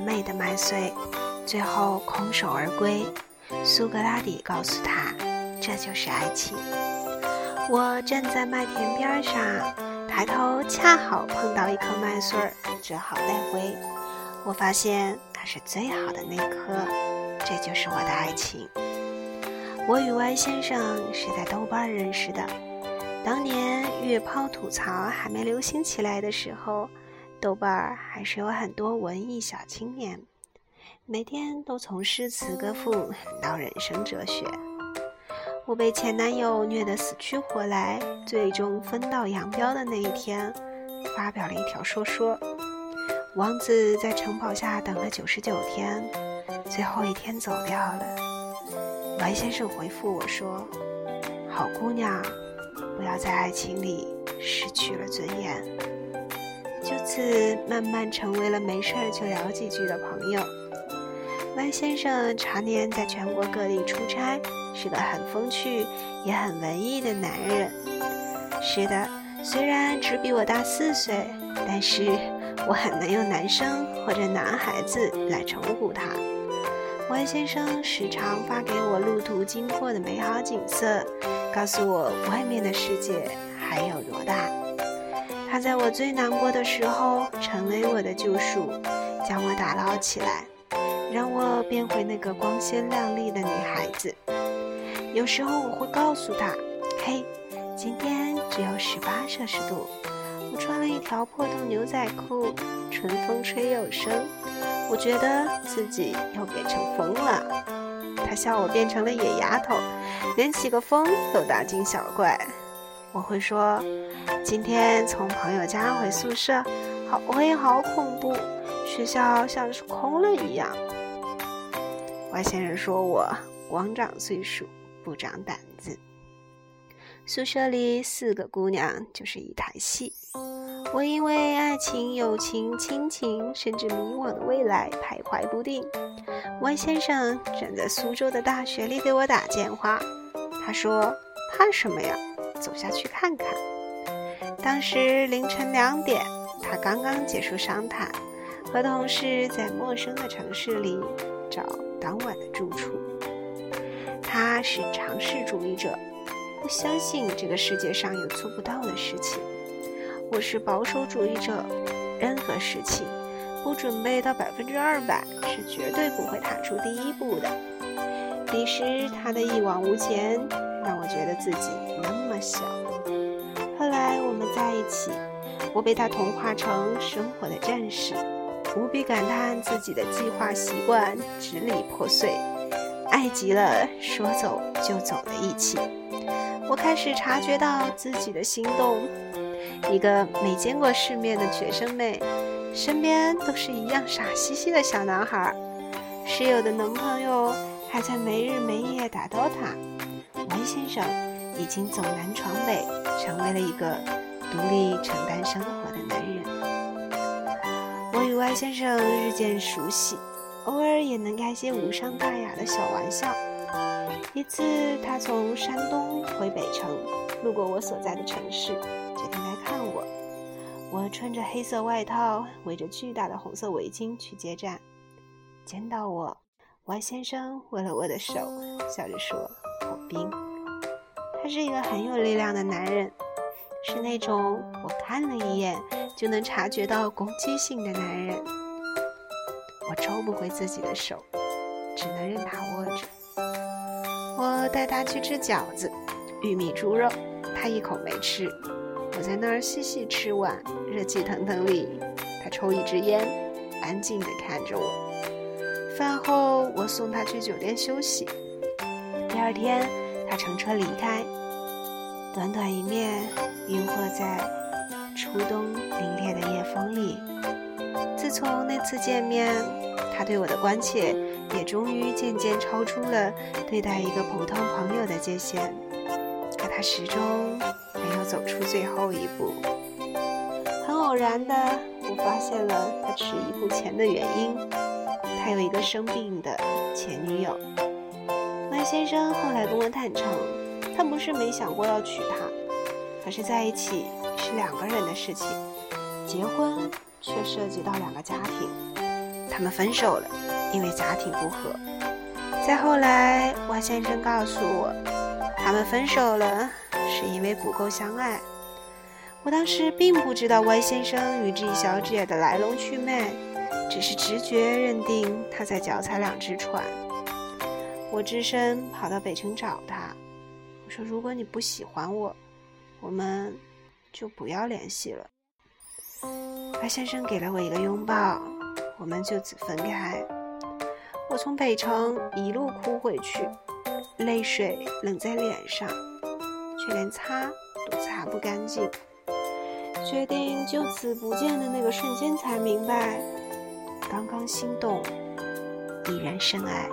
美的麦穗，最后空手而归。苏格拉底告诉他，这就是爱情。我站在麦田边上，抬头恰好碰到一颗麦穗儿，只好带回。我发现它是最好的那颗，这就是我的爱情。我与歪先生是在豆瓣认识的。当年月抛吐槽还没流行起来的时候，豆瓣儿还是有很多文艺小青年，每天都从诗词歌赋到人生哲学。我被前男友虐得死去活来，最终分道扬镳的那一天，发表了一条说说。王子在城堡下等了九十九天，最后一天走掉了。白先生回复我说：“好姑娘，不要在爱情里失去了尊严。”就此慢慢成为了没事儿就聊几句的朋友。白先生常年在全国各地出差，是个很风趣也很文艺的男人。是的，虽然只比我大四岁，但是。我很难用男生或者男孩子来称呼他。Y 先生时常发给我路途经过的美好景色，告诉我外面的世界还有多大。他在我最难过的时候成为我的救赎，将我打捞起来，让我变回那个光鲜亮丽的女孩子。有时候我会告诉他：“嘿，今天只有十八摄氏度。”我穿了一条破洞牛仔裤，春风吹又生，我觉得自己又变成风了。他笑我变成了野丫头，连起个风都大惊小怪。我会说，今天从朋友家回宿舍，好黑好恐怖，学校像是空了一样。外星人说我光长岁数不长胆子。宿舍里四个姑娘就是一台戏，我因为爱情、友情、亲情，甚至迷惘的未来徘徊不定。Y 先生站在苏州的大学里给我打电话，他说：“怕什么呀？走下去看看。”当时凌晨两点，他刚刚结束商谈，和同事在陌生的城市里找当晚的住处。他是尝试主义者。不相信这个世界上有做不到的事情。我是保守主义者，任何事情不准备到百分之二百是绝对不会踏出第一步的。彼时他的一往无前，让我觉得自己那小。后来我们在一起，我被他同化成生活的战士，无比感叹自己的计划习惯支离破碎，爱极了说走就走的义气。我开始察觉到自己的心动，一个没见过世面的学生妹，身边都是一样傻兮兮的小男孩，室友的男朋友还在没日没夜打 DOTA，王先生已经走南闯北，成为了一个独立承担生活的男人。我与 Y 先生日渐熟悉，偶尔也能开些无伤大雅的小玩笑。一次，他从山东回北城，路过我所在的城市，决定来看我。我穿着黑色外套，围着巨大的红色围巾去接站。见到我，Y 先生握了我的手，笑着说：“好冰。”他是一个很有力量的男人，是那种我看了一眼就能察觉到攻击性的男人。我抽不回自己的手，只能任他握着。我带他去吃饺子，玉米猪肉，他一口没吃。我在那儿细细吃完，热气腾腾里，他抽一支烟，安静地看着我。饭后，我送他去酒店休息。第二天，他乘车离开。短短一面，晕惑在初冬凛冽的夜风里。自从那次见面，他对我的关切也终于渐渐超出了对待一个普通朋友的界限。可他始终没有走出最后一步。很偶然的，我发现了他迟疑不前的原因。他有一个生病的前女友。麦先生后来跟我坦诚。他不是没想过要娶她，可是在一起是两个人的事情，结婚却涉及到两个家庭。他们分手了，因为家庭不和。再后来，，Y 先生告诉我，他们分手了是因为不够相爱。我当时并不知道 Y 先生与 G 小姐的来龙去脉，只是直觉认定他在脚踩两只船。我只身跑到北城找他。我说：“如果你不喜欢我，我们就不要联系了。”白先生给了我一个拥抱，我们就此分开。我从北城一路哭回去，泪水冷在脸上，却连擦都擦不干净。决定就此不见的那个瞬间，才明白，刚刚心动，已然深爱。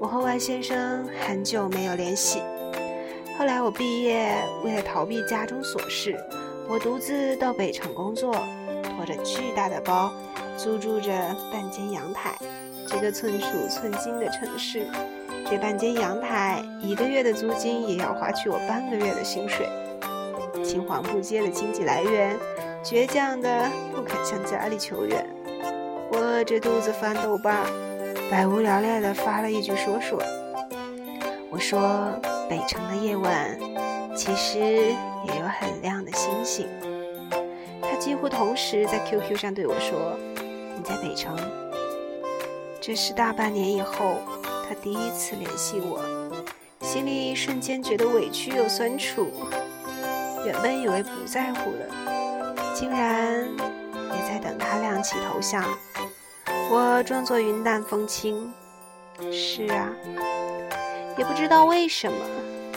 我和万先生很久没有联系。后来我毕业，为了逃避家中琐事，我独自到北城工作，拖着巨大的包，租住着半间阳台。这个寸土寸金的城市，这半间阳台一个月的租金也要花去我半个月的薪水。青黄不接的经济来源，倔强的不肯向家里求援。我饿着肚子翻豆瓣儿。百无聊赖地发了一句说说，我说北城的夜晚其实也有很亮的星星。他几乎同时在 QQ 上对我说：“你在北城。”这是大半年以后他第一次联系我，心里瞬间觉得委屈又酸楚。原本以为不在乎了，竟然也在等他亮起头像。我装作云淡风轻，是啊，也不知道为什么，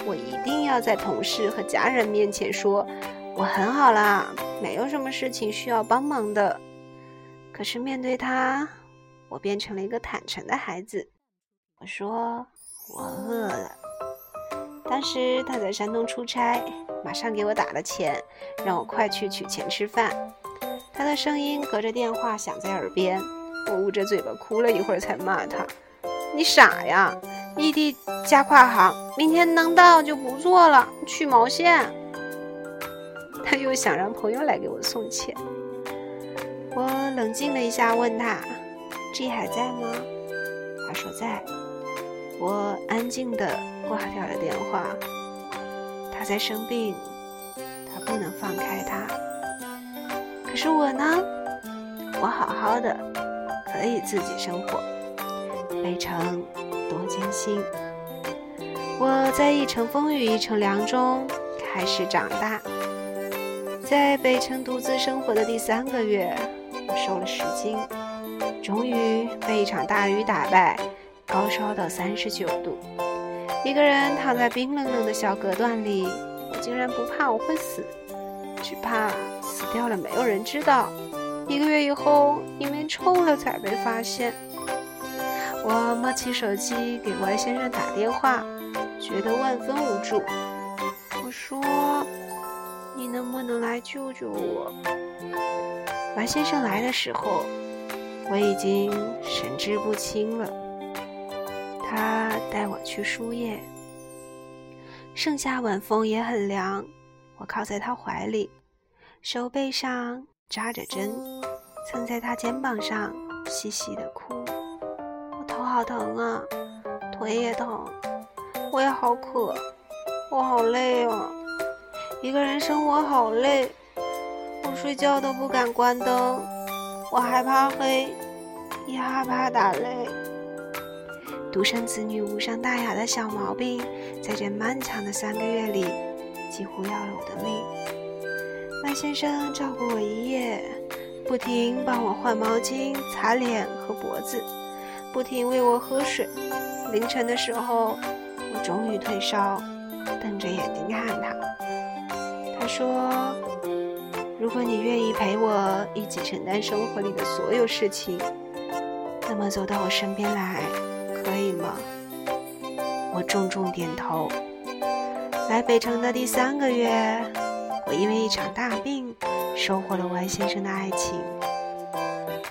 我一定要在同事和家人面前说我很好啦，没有什么事情需要帮忙的。可是面对他，我变成了一个坦诚的孩子。我说我饿了。当时他在山东出差，马上给我打了钱，让我快去取钱吃饭。他的声音隔着电话响在耳边。我捂着嘴巴哭了一会儿，才骂他：“你傻呀！异地加跨行，明天能到就不错了，去毛线？”他又想让朋友来给我送钱。我冷静了一下，问他：“G 还在吗？”他说在。我安静地挂掉了电话。他在生病，他不能放开他。可是我呢？我好好的。可以自己生活，北城多艰辛。我在一程风雨一程凉中开始长大。在北城独自生活的第三个月，我瘦了十斤，终于被一场大雨打败，高烧到三十九度。一个人躺在冰冷冷的小隔断里，我竟然不怕我会死，只怕死掉了没有人知道。一个月以后，因为臭了才被发现。我摸起手机给外先生打电话，觉得万分无助。我说：“你能不能来救救我？”外先生来的时候，我已经神志不清了。他带我去输液。盛夏晚风也很凉，我靠在他怀里，手背上。扎着针，蹭在他肩膀上，细细的哭。我头好疼啊，腿也疼，我也好渴，我好累哦，一个人生活好累。我睡觉都不敢关灯，我害怕黑，也害怕打雷。独生子女无伤大雅的小毛病，在这漫长的三个月里，几乎要了我的命。麦先生照顾我一夜，不停帮我换毛巾、擦脸和脖子，不停喂我喝水。凌晨的时候，我终于退烧，瞪着眼睛看他。他说：“如果你愿意陪我一起承担生活里的所有事情，那么走到我身边来。”可以吗？我重重点头。来北城的第三个月，我因为一场大病，收获了 Y 先生的爱情。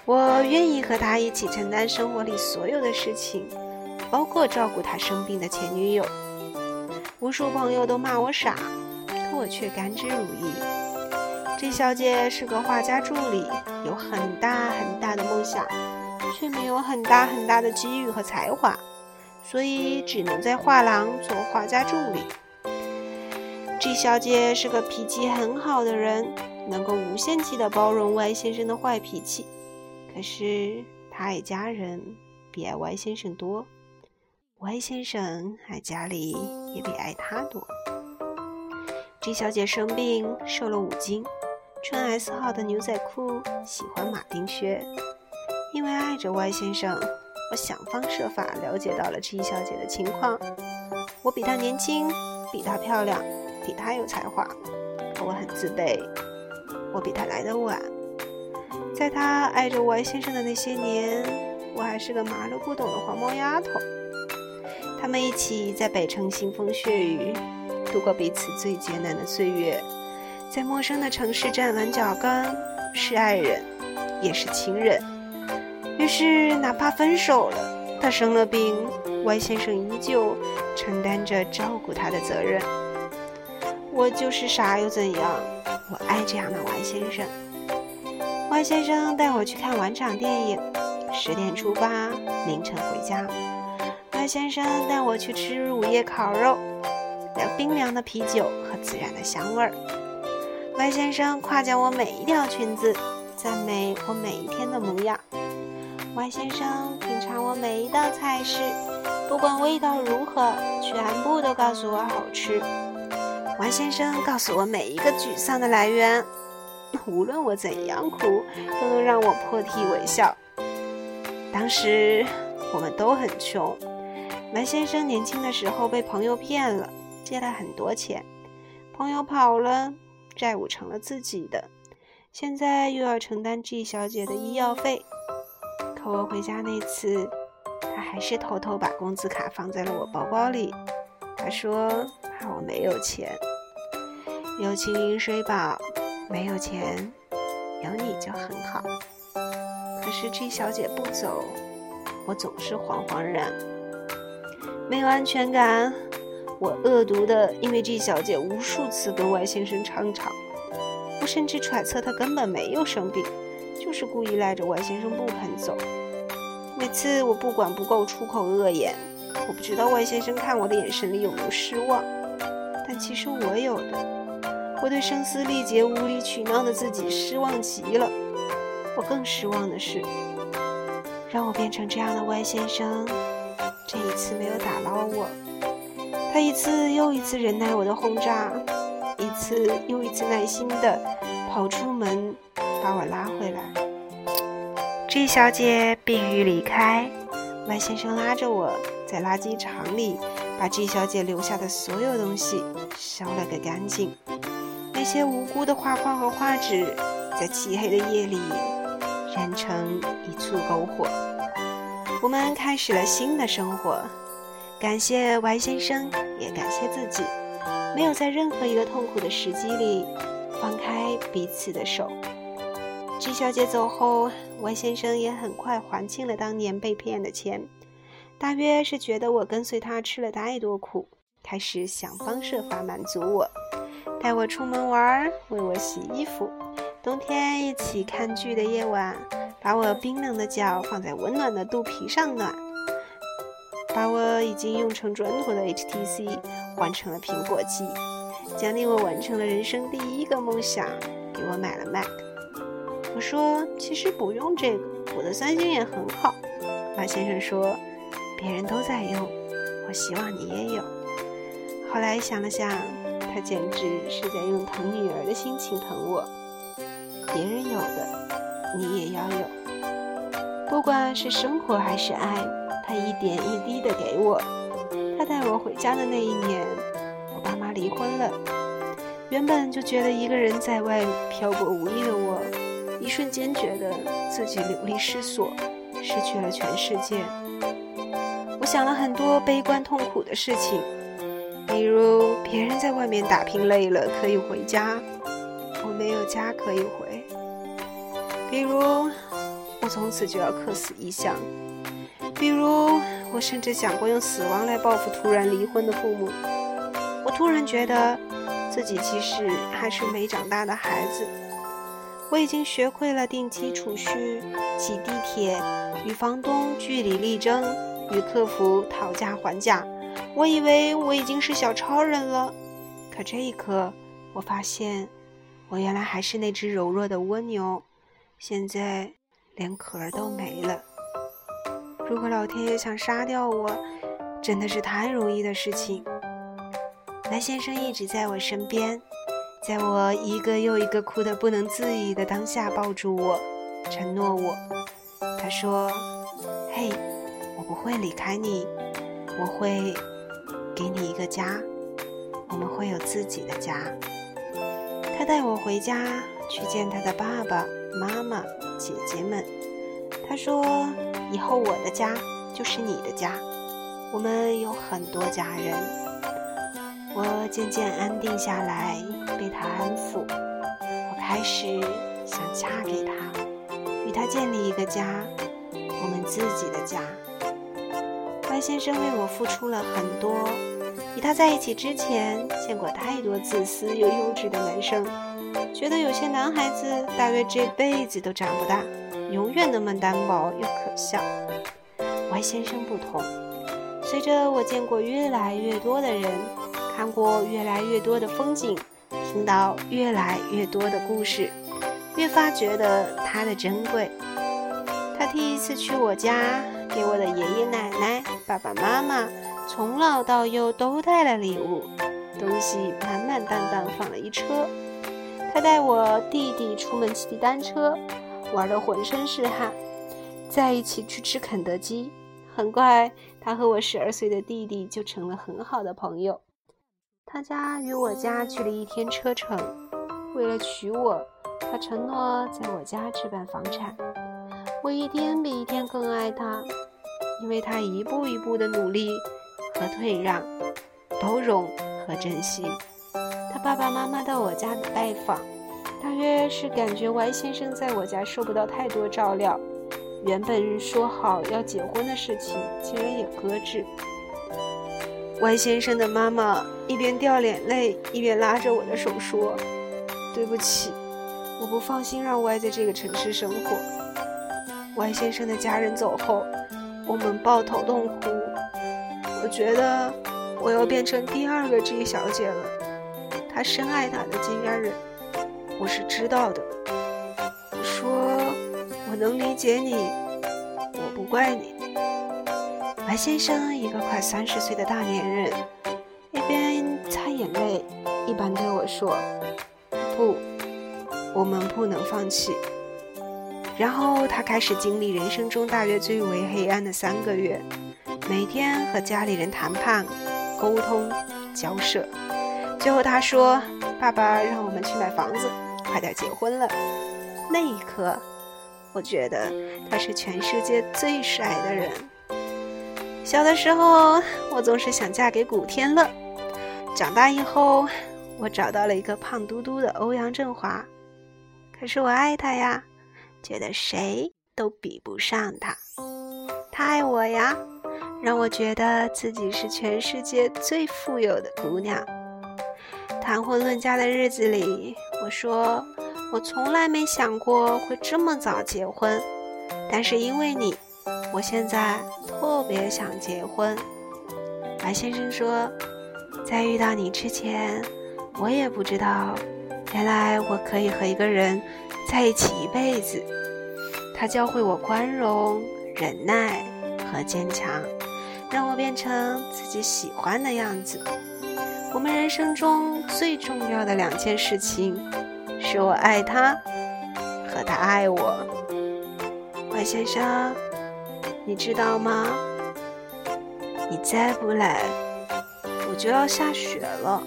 我愿意和他一起承担生活里所有的事情，包括照顾他生病的前女友。无数朋友都骂我傻，可我却甘之如饴。这小姐是个画家助理，有很大很大的梦想。却没有很大很大的机遇和才华，所以只能在画廊做画家助理。G 小姐是个脾气很好的人，能够无限期的包容 Y 先生的坏脾气。可是她爱家人比爱 Y 先生多，Y 先生爱家里也比爱她多。G 小姐生病瘦了五斤，穿 S 号的牛仔裤，喜欢马丁靴。因为爱着 Y 先生，我想方设法了解到了 G 小姐的情况。我比她年轻，比她漂亮，比他有才华，我很自卑。我比他来得晚。在他爱着 Y 先生的那些年，我还是个麻溜不懂的黄毛丫头。他们一起在北城腥风血雨，度过彼此最艰难的岁月，在陌生的城市站稳脚跟，是爱人，也是情人。于是，哪怕分手了，他生了病，Y 先生依旧承担着照顾他的责任。我就是傻又怎样？我爱这样的王先生。Y 先生带我去看晚场电影，十点出发，凌晨回家。Y 先生带我去吃午夜烤肉，聊冰凉的啤酒和自然的香味儿。Y 先生夸奖我每一条裙子，赞美我每一天的模样。Y 先生品尝我每一道菜式，不管味道如何，全部都告诉我好吃。Y 先生告诉我每一个沮丧的来源，无论我怎样哭，都能让我破涕为笑。当时我们都很穷，Y 先生年轻的时候被朋友骗了，借了很多钱，朋友跑了，债务成了自己的，现在又要承担 G 小姐的医药费。可我回家那次，他还是偷偷把工资卡放在了我包包里。他说怕我没有钱，有情饮水饱，没有钱，有你就很好。可是 G 小姐不走，我总是惶惶然，没有安全感。我恶毒的因为 G 小姐无数次跟外先生争吵，我甚至揣测她根本没有生病。就是故意赖着外先生不肯走。每次我不管不顾出口恶言，我不知道外先生看我的眼神里有没有失望，但其实我有的。我对声嘶力竭、无理取闹的自己失望极了。我更失望的是，让我变成这样的 Y 先生，这一次没有打捞我。他一次又一次忍耐我的轰炸，一次又一次耐心地跑出门。把我拉回来。G 小姐病愈离开，Y 先生拉着我在垃圾场里把 G 小姐留下的所有东西烧了个干净。那些无辜的画框和画纸，在漆黑的夜里燃成一簇篝火。我们开始了新的生活。感谢 Y 先生，也感谢自己，没有在任何一个痛苦的时机里放开彼此的手。G 小姐走后，Y 先生也很快还清了当年被骗的钱，大约是觉得我跟随他吃了太多苦，开始想方设法满足我，带我出门玩，为我洗衣服，冬天一起看剧的夜晚，把我冰冷的脚放在温暖的肚皮上暖，把我已经用成砖头的 HTC 换成了苹果机，奖励我完成了人生第一个梦想。给我买了 Mac。我说其实不用这个，我的三星也很好。马先生说别人都在用，我希望你也有。后来想了想，他简直是在用疼女儿的心情疼我。别人有的，你也要有。不管是生活还是爱，他一点一滴的给我。他带我回家的那一年，我爸妈离婚了。原本就觉得一个人在外漂泊无依的我，一瞬间觉得自己流离失所，失去了全世界。我想了很多悲观痛苦的事情，比如别人在外面打拼累了可以回家，我没有家可以回；比如我从此就要客死异乡；比如。我甚至想过用死亡来报复突然离婚的父母。我突然觉得自己其实还是没长大的孩子。我已经学会了定期储蓄、挤地铁、与房东据理力争、与客服讨价还价。我以为我已经是小超人了，可这一刻，我发现我原来还是那只柔弱的蜗牛，现在连壳儿都没了。如果老天爷想杀掉我，真的是太容易的事情。白先生一直在我身边，在我一个又一个哭得不能自已的当下抱住我，承诺我。他说：“嘿，我不会离开你，我会给你一个家，我们会有自己的家。”他带我回家去见他的爸爸妈妈、姐姐们。他说。以后我的家就是你的家，我们有很多家人。我渐渐安定下来，被他安抚。我开始想嫁给他，与他建立一个家，我们自己的家。白先生为我付出了很多。与他在一起之前，见过太多自私又幼稚的男生，觉得有些男孩子大约这辈子都长不大。永远那么单薄又可笑。Y 先生不同，随着我见过越来越多的人，看过越来越多的风景，听到越来越多的故事，越发觉得他的珍贵。他第一次去我家，给我的爷爷奶奶、爸爸妈妈，从老到幼都带了礼物，东西满满当当放了一车。他带我弟弟出门骑单车。玩得浑身是汗，在一起去吃肯德基。很快，他和我十二岁的弟弟就成了很好的朋友。他家与我家距离一天车程。为了娶我，他承诺在我家置办房产。我一天比一天更爱他，因为他一步一步的努力和退让，包容和珍惜。他爸爸妈妈到我家拜访。大约是感觉 Y 先生在我家受不到太多照料，原本说好要结婚的事情竟然也搁置。Y 先生的妈妈一边掉眼泪，一边拉着我的手说：“对不起，我不放心让 Y 在这个城市生活。”Y 先生的家人走后，我们抱头痛哭。我觉得我又变成第二个 G 小姐了。她深爱她的金家人。我是知道的。我说，我能理解你，我不怪你。白先生，一个快三十岁的大年人，一边擦眼泪，一边对我说：“不，我们不能放弃。”然后他开始经历人生中大约最为黑暗的三个月，每天和家里人谈判、沟通、交涉。最后他说：“爸爸让我们去买房子。”快点结婚了！那一刻，我觉得他是全世界最帅的人。小的时候，我总是想嫁给古天乐；长大以后，我找到了一个胖嘟嘟的欧阳震华。可是我爱他呀，觉得谁都比不上他。他爱我呀，让我觉得自己是全世界最富有的姑娘。谈婚论嫁的日子里，我说我从来没想过会这么早结婚，但是因为你，我现在特别想结婚。白先生说，在遇到你之前，我也不知道原来我可以和一个人在一起一辈子。他教会我宽容、忍耐和坚强，让我变成自己喜欢的样子。我们人生中最重要的两件事情，是我爱他，和他爱我。外先生，你知道吗？你再不来，我就要下雪了。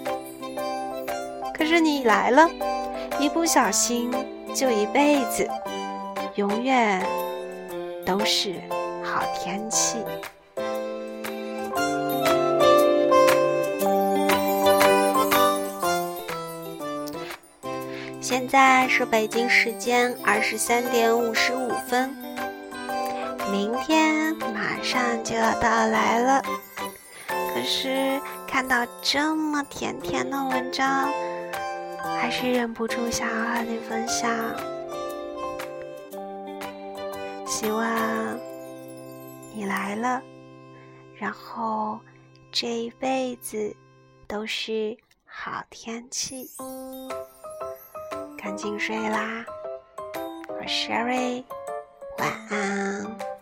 可是你来了，一不小心就一辈子，永远都是好天气。现在是北京时间二十三点五十五分，明天马上就要到来了。可是看到这么甜甜的文章，还是忍不住想要和你分享。希望你来了，然后这一辈子都是好天气。赶紧睡啦，我 Sherry，晚安。